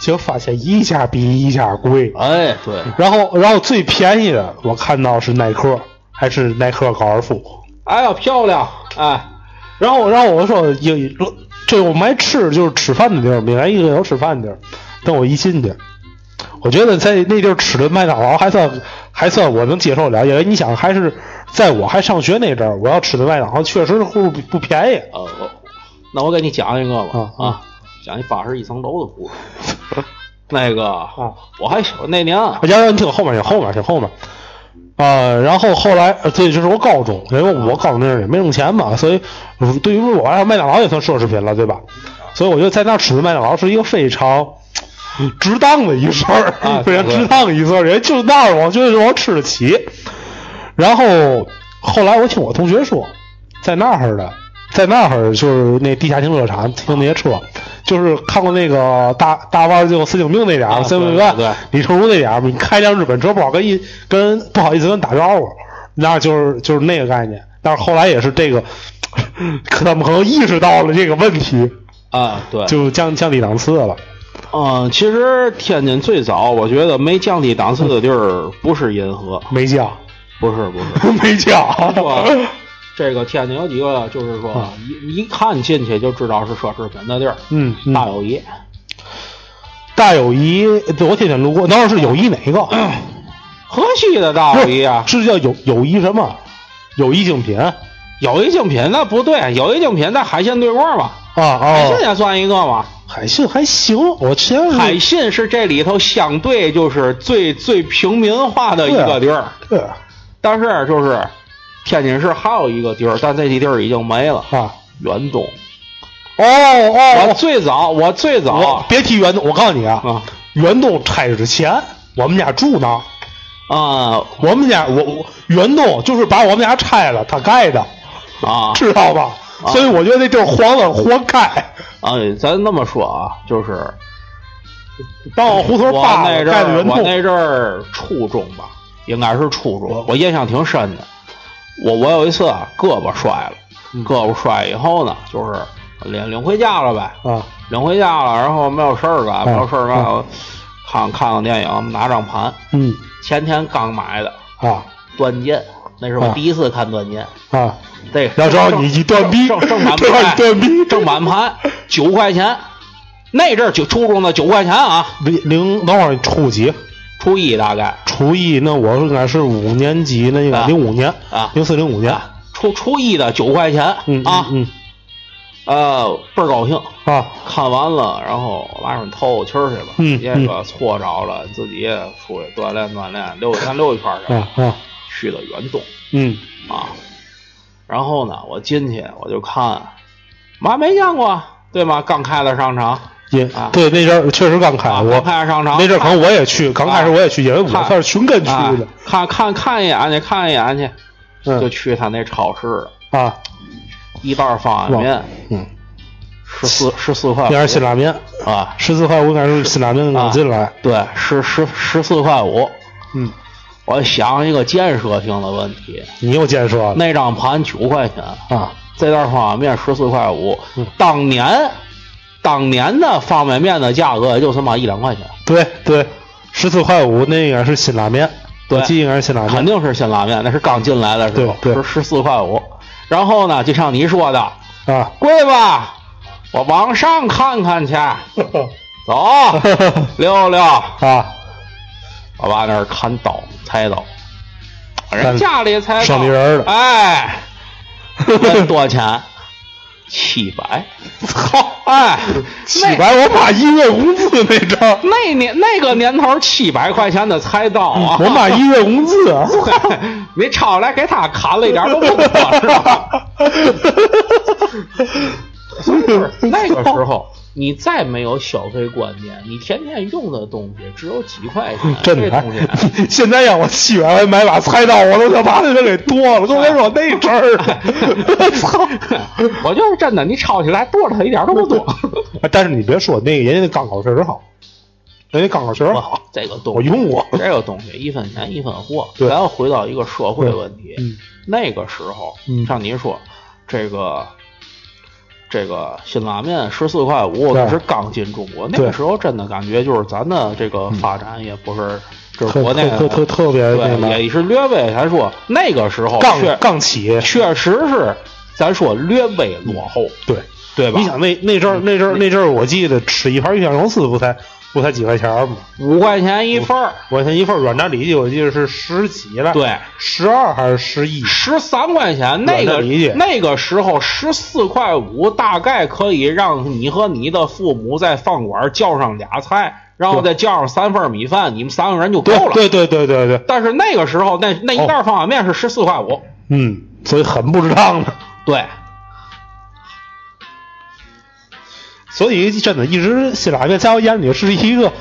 结果发现一家比一家贵。哎，对，然后，然后最便宜的我看到是耐克，还是耐克高尔夫。哎呀，漂亮，哎，然后，然后我说有这我们爱吃就是吃饭的地儿，闽南一个有吃饭的地儿。等我一进去，我觉得在那地儿吃的麦当劳还算还算我能接受了，因为你想还是在我还上学那阵儿，我要吃的麦当劳确实不不便宜。呃，我那我给你讲一个吧，啊啊讲一八十一层楼的故事。那个，啊我还小那年啊，要要你听后面，听后面，听后面。呃，然后后来，呃这就是我高中，因为我高中那阵儿也没挣钱嘛，所以呃对于我来说，麦当劳也算奢侈品了，对吧？所以我觉得在那儿吃的麦当劳是一个非常 值当的一事儿，啊 非常值当的一事儿，人就那儿，我觉得我吃得起。然后后来我听我同学说，在那儿的，在那儿就是那地下停车场停那些车，就是看过那个大大腕儿就神经病那点儿，啊三对对对李成儒那点儿，你开辆日本车不好跟一跟不好意思跟打招呼，那就是就是那个概念。但是后来也是这个，可他们可能意识到了这个问题，啊，对，就降降低档次了。嗯，其实天津最早我觉得没降低档次的地儿不是银河，没降，不是不是，没降。说这个天津有几个就是说一一看进去就知道是奢侈品的地儿，嗯，嗯。大友谊，大友谊，对我天天路过，那是友谊哪个？河西的大友谊啊，是叫友友谊什么？友谊精品。啊友谊精品那不对，友谊精品在海信对过嘛，啊啊！海信也算一个嘛。海信还行，我前海信是这里头相对就是最最平民化的一个地儿，对啊但是就是天津市还有一个地儿，但这地儿已经没了，啊远东。哦哦，我最早，我最我早别提远东，我告诉你啊，啊远东拆之前，我们家住那儿，啊我们家我我远东就是把我们家拆了，他盖的，啊知道吧？啊所以我觉得那地儿黄了，活该。啊！咱那么说啊，就是当我胡同我扒了那阵儿，盖的远东，我那阵儿初中吧，应该是初中，我印象挺深的。我我有一次啊，胳膊摔了，嗯胳膊摔以后呢，就是领领回家了呗，啊领回家了，然后没有事儿干，没有事儿干，看看个电影，拿张盘，嗯前天刚买的啊《断剑》，那是我啊第一次看《断剑》。啊，对要知道你一断臂，正正版？盘，断臂，正版盘九块钱，那阵儿就初中的九块钱啊，零零等会儿初几？初一大概。初一，那我应该是五年级，那应该啊零五年啊。零四零五年，初初一的九块钱嗯啊，嗯。呃，倍儿高兴。嗯啊。看完了，然后晚上透透气儿去吧，嗯别个搓着了，自己也出去锻炼锻炼，溜咱溜一圈去，啊啊。去的远东嗯。啊。然后呢，我进去我就看，妈没见过，对吗？刚开的商场，也啊。对，那阵儿确实刚开，啊，我刚开商场，那阵儿可能我也去，刚开始我也去，因为我看算是寻根去啊的，看看看一眼去，看一眼去，就嗯去他那超市了，啊，一袋方便面嗯，十四十四块那是辛拉面，啊，十四块五应该是辛拉面刚进来，对，十十十四块五。嗯，我想一个建设性的问题，你又建设了那张盘九块钱，啊，这袋方便面十四块五嗯，当年当年的方便面的价格也就他妈一两块钱，对对，十四块五那应该是辛拉面，对。我记应该是辛拉面，肯定是辛拉面，那是刚进来的时候，对对。是十四块五。然后呢，就像你说的，啊，贵吧，我往上看看去。走，溜溜，啊，我爸那儿砍刀，菜刀，人家里才生意人的哎，多少钱？七百。操！哎，七百我妈一月工资那张，那年那个年头，七百块钱的菜刀啊！我妈一月工资啊，你抄来给他砍了一点都不多，是吧？所以说那个时候，你再没有消费观念，你天天用的东西只有几块钱，真的这东西。现在让我七百块买把菜刀，我都想把那人给剁了。跟 我说那阵儿，操！我觉得真的，你抄起来剁了他一点都不多。但是你别说，那个人家那钢口确实好，人家钢口确实好，这个东西我用过。这个东西一分钱一分货。对咱要回到一个社会问题，嗯那个时候，嗯像你说这个。这个辛拉面十四块五，那是刚进中国，那个时候真的感觉就是咱的这个发展也不是，就是国内特特特特别对，也是略微来说，那个时候刚确刚起，确实是咱说略微落后，对。对吧？你想那那阵儿那阵儿那阵儿，我记得吃一盘鱼香肉丝不才不才几块钱儿吗？五块钱一份儿，五块钱一份儿软炸里脊，我记得是十几了，对，十二还是十一？十三块钱，那个那个时候十四块五，大概可以让你和你的父母在饭馆叫上俩菜，然后再叫上三份米饭，你们三个人就够了。对对对对对对，但是那个时候，那那一袋方便面是十四块五，嗯，所以很不值当的。对，所以真的，一直辛拉面在我眼里是一个，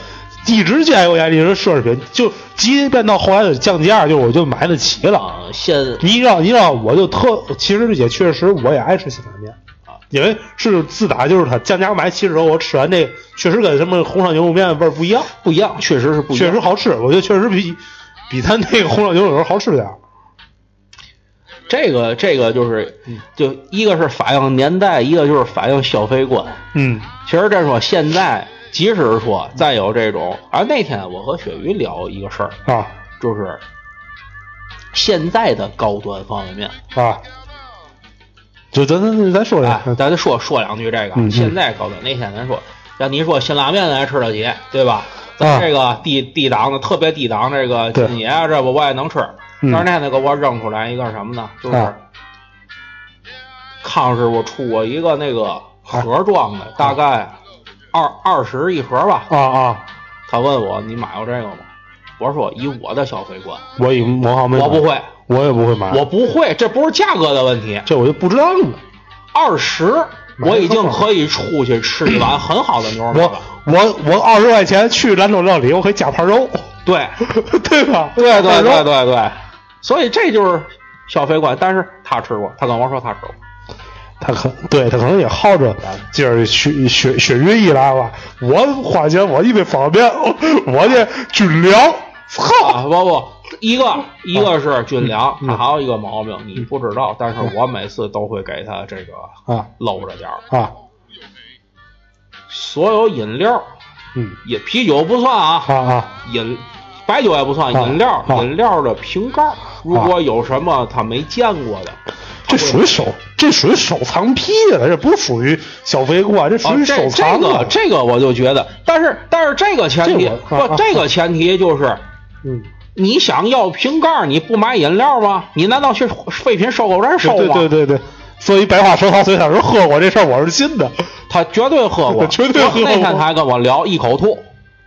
一直在我眼里是奢侈品。就即便到后来的降价，就我就买得起了。啊，现你让你让我就特，其实也确实我也爱吃辛拉面啊，因为是自打就是它降价买起之后，我吃完这个确实跟什么红烧牛肉面味儿不一样，不一样，确实是不一样。确实好吃，我觉得确实比比咱那个红烧牛肉面好吃点儿。这个这个就是，就一个是反映年代，一个就是反映消费观。嗯其实这说现在，即使是说再有这种，啊那天我和雪鱼聊一个事儿，啊就是现在的高端方便面。啊，就咱咱咱说哎呀，，咱再说说两句这个，嗯嗯现在高端那天咱说，像你说辛拉面咱也吃得起，对吧？咱啊这个低低档的特别低档这个对金爷啊，这不我也能吃。嗯但是那天给我扔出来一个什么呢？就是啊康师傅出过一个那个盒装的，大概二二十一盒吧。啊啊，他问我你买过这个吗？我说以我的消费观，我以我好我不，会，我也不会买，我不会，这不是价格的问题。这我就不知道了。二十，我已经可以出去吃一碗很好的牛肉面我了。我我二十块钱去兰州料理，我可以加盘肉，对，对吧？对对对对对，所以这就是消费观。但是他吃过，他跟我说他吃过。他可对他可能也好着，今儿雪雪雪月一来了，我花钱我一杯方便，我这军粮，操！不不，一个一个是军粮，他还有一个毛病你不知道，但是我每次都会给他这个啊搂着点儿。啊，所有饮料，嗯也啤酒不算啊，啊啊饮白酒也不算，啊饮料啊饮料的瓶盖，如果有什么他没见过的，这属于收，这属于收藏癖了，这不属于消费观，这属啊，于这收藏这个了。这个我就觉得，但是但是这个前提不，啊这个前提就是嗯，你想要瓶盖，你不买饮料吗？你难道去废品收购站收对吗？对对对，所以百花收藏虽然是喝过这事儿，我是信的 他绝对喝过，绝对喝过那天他还跟我聊一口吐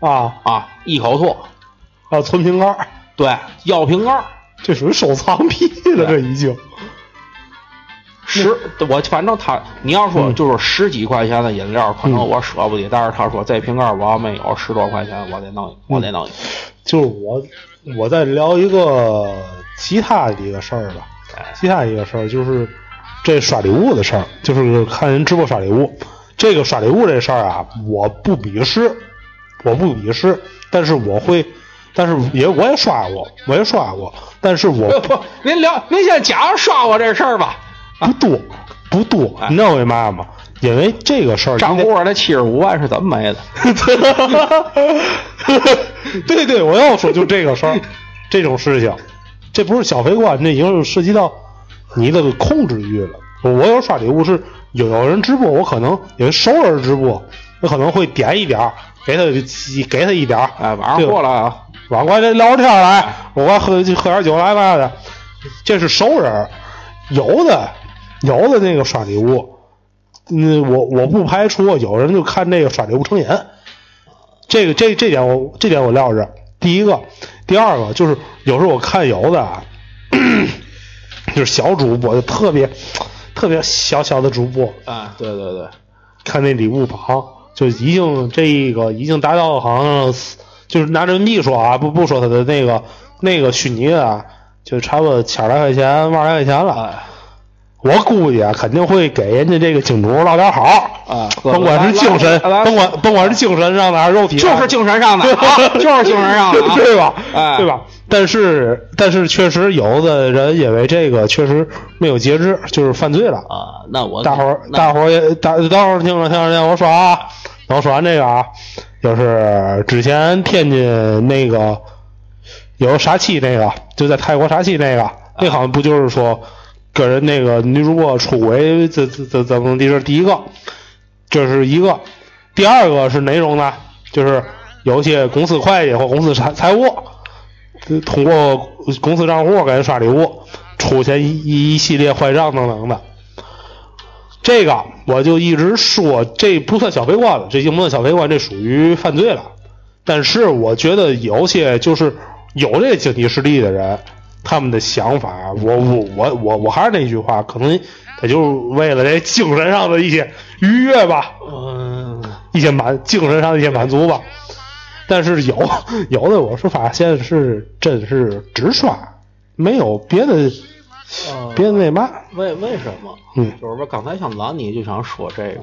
啊啊，一口吐，啊，存瓶盖儿，对，要瓶盖儿。这属于收藏癖了，这已经。十，我反正他，你要说嗯就是十几块钱的饮料，可能嗯我舍不得，但是他说这瓶盖我要没有十多块钱，我得弄，我得弄。就是我，我在聊一个其他的一个事儿吧。其他一个事儿就是这刷礼物的事儿，就是看人直播刷礼物。这个刷礼物这事儿啊，我不鄙视，我不鄙视，但是我会，但是也我也刷过，我也刷过，但是我不不，您聊，您先讲刷我这事儿吧。不多不多，哎你知道为嘛吗？因为这个事儿，账户上那七十五万是怎么没的？对对，我要说就这个事儿，这种事情，这不是消费观，这已经涉及到你的控制欲了。我有刷礼物是有有人直播，我可能有熟人直播，我可能会点一点儿，给他给他一点儿，哎，晚上过来啊，往过来聊天儿来，我喝喝点酒来干啥的，这是熟人。有的有的那个刷礼物，嗯，我我不排除有人就看这个刷礼物成瘾，这个这这点我这点我撂着。第一个，第二个就是有时候我看有的啊，就是小主播就特别特别小小的主播，啊，对对对，看那礼物榜，就已经这个已经达到好像是就是拿人民币说啊，不不说他的那个那个虚拟的啊，就差不多千来块钱、万来块钱了。哎我估计啊，肯定会给人家这个金主落点好，啊，甭管是精神，甭管甭管是精神上的还是肉体上的，就是精神上的，啊，就是精神上的啊，对吧？哎对吧？但是但是确实有的人因为这个确实没有节制，就是犯罪了。啊，那我大伙儿大伙儿也大等会儿听着听着听着，我说啊，然后说完这个啊，就是之前天津那个有杀妻那个，就在泰国杀妻那个，那好像不就是说跟人那个女主播出轨，这这这怎么的？这是第一个，这是一个。第二个是哪种呢？就是有些公司会计或公司财财务，通过公司账户给人刷礼物，出现一一系列坏账等等的。这个我就一直说，这不算消费观了，这已经不算消费观，这属于犯罪了。但是我觉得有些就是有这个经济实力的人，他们的想法，我我我我我还是那句话，可能他就是为了这精神上的一些愉悦吧，嗯，一些满精神上的一些满足吧。但是有 有的我是发现是真是只刷，没有别的呃别的那嘛，为为什么？嗯就是说刚才像兰妮就想说这个，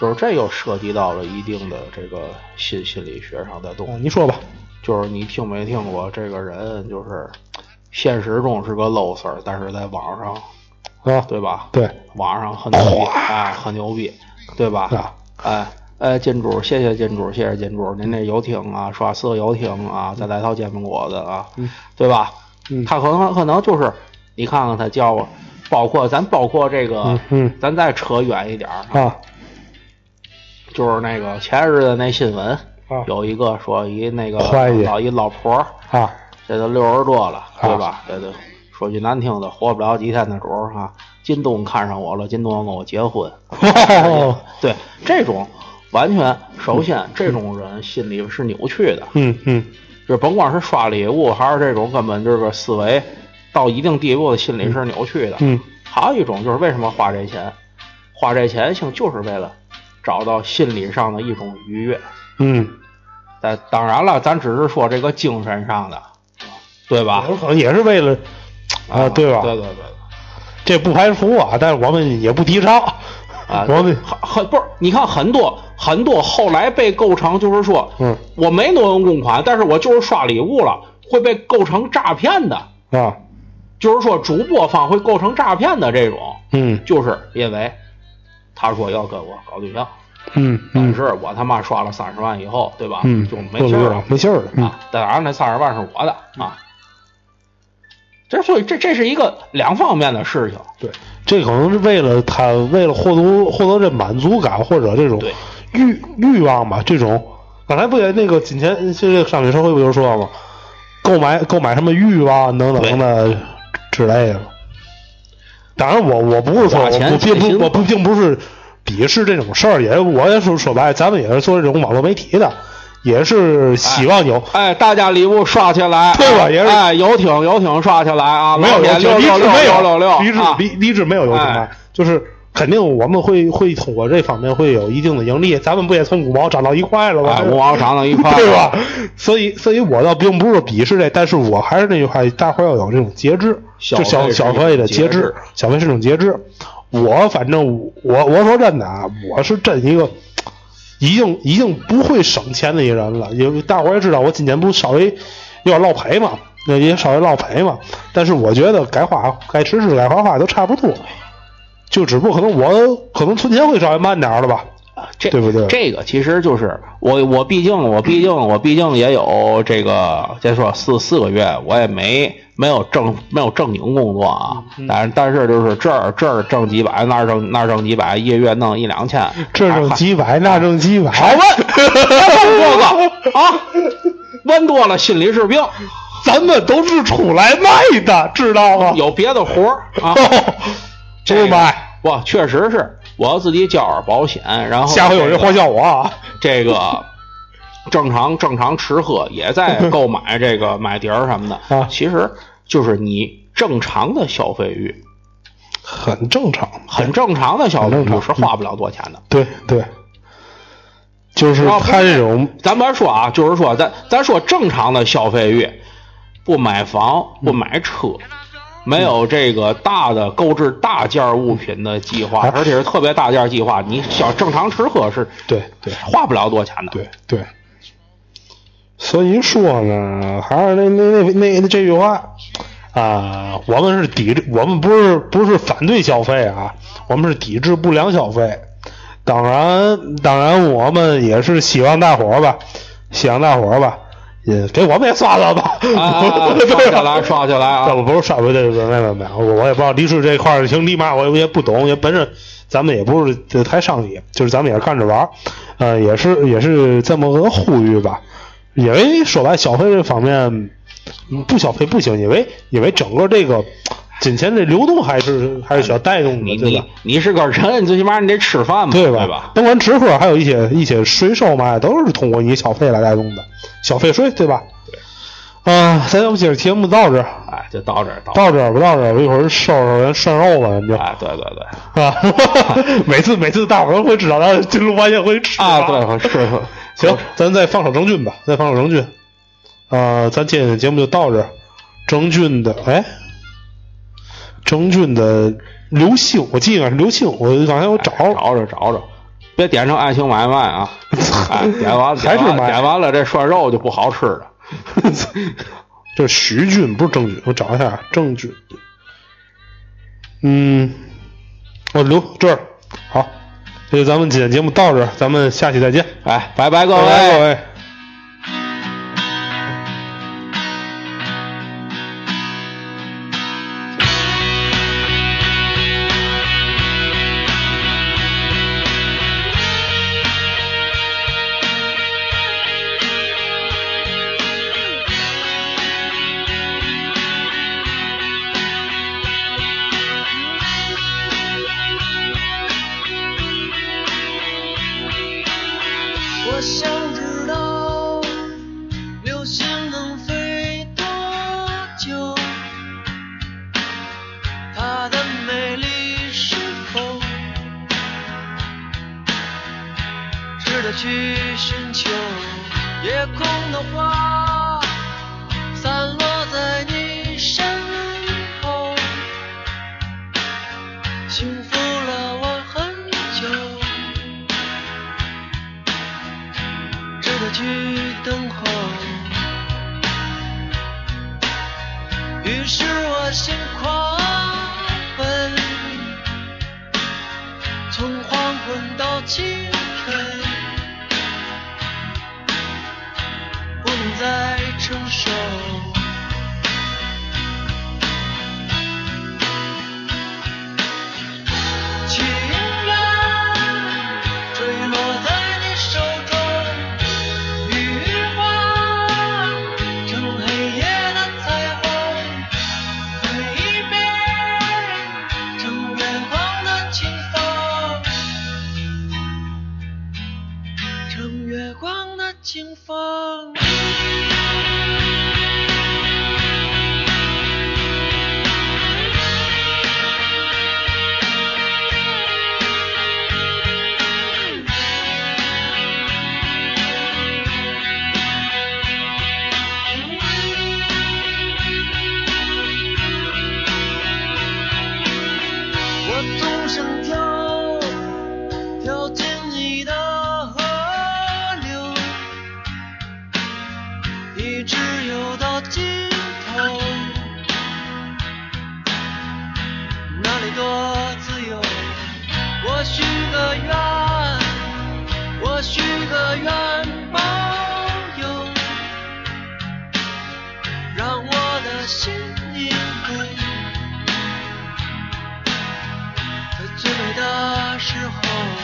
就是这又涉及到了一定的这个心心理学上的东西。你说吧，就是你听没听过这个人，就是现实中是个 loser，但是在网上，啊，对吧？对，网上很牛逼，哎，很牛逼，对吧？啊哎。哎，金主，谢谢金主，谢谢金主，您这游艇啊，刷四个游艇啊，再来套煎饼果子啊，对吧？嗯他可能可能就是，你看看他叫我，包括咱包括这个，嗯嗯。咱再扯远一点儿啊就是那个前日子那新闻，啊。有一个说一那个老一老婆儿，啊。这都六十多了，啊。对吧？这都说句难听的，活不了几天的主儿哈。靳东看上我了，靳东要跟我结婚。哦。对，这种完全，首先这种人心里是扭曲的，嗯嗯。就甭管是刷礼物，还是这种根本这个思维到一定地步的心理是扭曲的。嗯还有一种就是为什么花这钱，花这钱性就是为了找到心理上的一种愉悦。嗯，但当然了，咱只是说这个精神上的，对吧？有可能也是为了啊，对吧？对对对。这不排除啊，但是我们也不提倡啊，我们很很不是，你看很多很多后来被构成就是说，嗯我没挪用公款，但是我就是刷礼物了，会被构成诈骗的，啊，就是说主播方会构成诈骗的这种，嗯。就是因为他说要跟我搞对象，嗯嗯。但是我他妈刷了三十万以后，对吧？嗯，就没信儿了没信儿了，嗯。啊，当然那三十万是我的啊。这所以这这是一个两方面的事情，对，这可能是为了他为了获得获得这满足感或者这种欲欲望吧，这种。刚才不也那个金钱这个商品社会不就说了吗？购买购买什么欲望等等的之类的。当然我，我不是说我不并不我不并不是鄙视这种事儿，也我也是说白，咱们也是做这种网络媒体的，也是希望有、哎，大家礼物刷起来，对吧也是哎，游艇游艇刷起来啊，没有老有没有六六六理智啊。理理智没有有情哎。感，就是肯定我们会会通过这方面会有一定的盈利，咱们不也从五毛涨到一块了吗？哎，五毛涨到一块，对吧？？所以，所以我倒并不是鄙视这，但是我还是那句话，大伙要有这种节制，消就消费是一种消费的节制节制，消费是一种节制。我反正我我说真的啊，我是真一个已经已经不会省钱的一个人了。因为大伙也知道，我今年不稍微有点落赔嘛，那也稍微落赔嘛。但是我觉得该花该吃吃该花花都差不多，就只不过可能我可能存钱会稍微慢点儿了吧。对不对这个其实就是我我毕竟我毕竟我毕竟也有这个，再说四四个月，我也没没有正没有正经工作啊。嗯但是但是就是这儿这儿挣几百，那儿挣那儿挣几百，一个月弄一两千，这挣几百，那挣几百，少问，问多了啊，问多了心里是病，咱们都是出来卖的，知道吗？有别的活儿啊。这个不卖，不，确实是我要自己交点保险，然后下回有这个人花叫我啊！这个正常正常吃喝也在购买这个买碟儿什么的。啊。其实就是你正常的消费欲，很正常，很正常的消费欲是花不了多钱的。对对，就是要不他这种咱别说啊，就是说咱咱说正常的消费欲，不买房不买车。没有这个大的购置大件物品的计划，哎而且是特别大件计划，你想正常吃喝是对对花不了多钱的。对对，所以说呢，还是那那那那那这句话啊，我们是抵制，我们不是不是反对消费啊，我们是抵制不良消费。当然，当然，我们也是希望大伙儿吧，希望大伙儿吧，也给我们也刷刷 吧，刷下来，刷起来啊！这不是刷不对，没没没没，我我也不知道历史这块儿行立马，我也不懂，也本身咱们也不是太上瘾，就是咱们也是看着玩儿，呃，也是也是这么个呼吁吧。因为说白，消费这方面嗯不消费不行，因为因为整个这个金钱这流动还是还是需要带动你的，对吧你？你是个人，最起码你得吃饭嘛，对吧？对吧？甭管吃喝，还有一些一些税收嘛，都是通过你消费来带动的，消费税，对吧？啊、咱要不今儿节目到这儿，哎，就到这儿，到到这儿不到这儿，我一会儿收拾人涮肉吧，你就。哎，对对对，啊，每次每次大伙儿都会知道，咱进入完也会吃啊，啥对，吃行，咱再放首郑钧吧，再放首郑钧。啊，咱今天的节目就到这儿。郑钧的，哎，郑钧的《刘星》，我记得是《刘星》，我刚才我找哎找着找着，别点成爱情买卖啊！哎，点完还是点完买点完了，这涮肉就不好吃了。这是许军，不是郑钧，我找一下郑钧。嗯，我留这儿，好，这就咱们今天节目到这儿，咱们下期再见，哎，拜拜各拜拜各位。幸福了那时候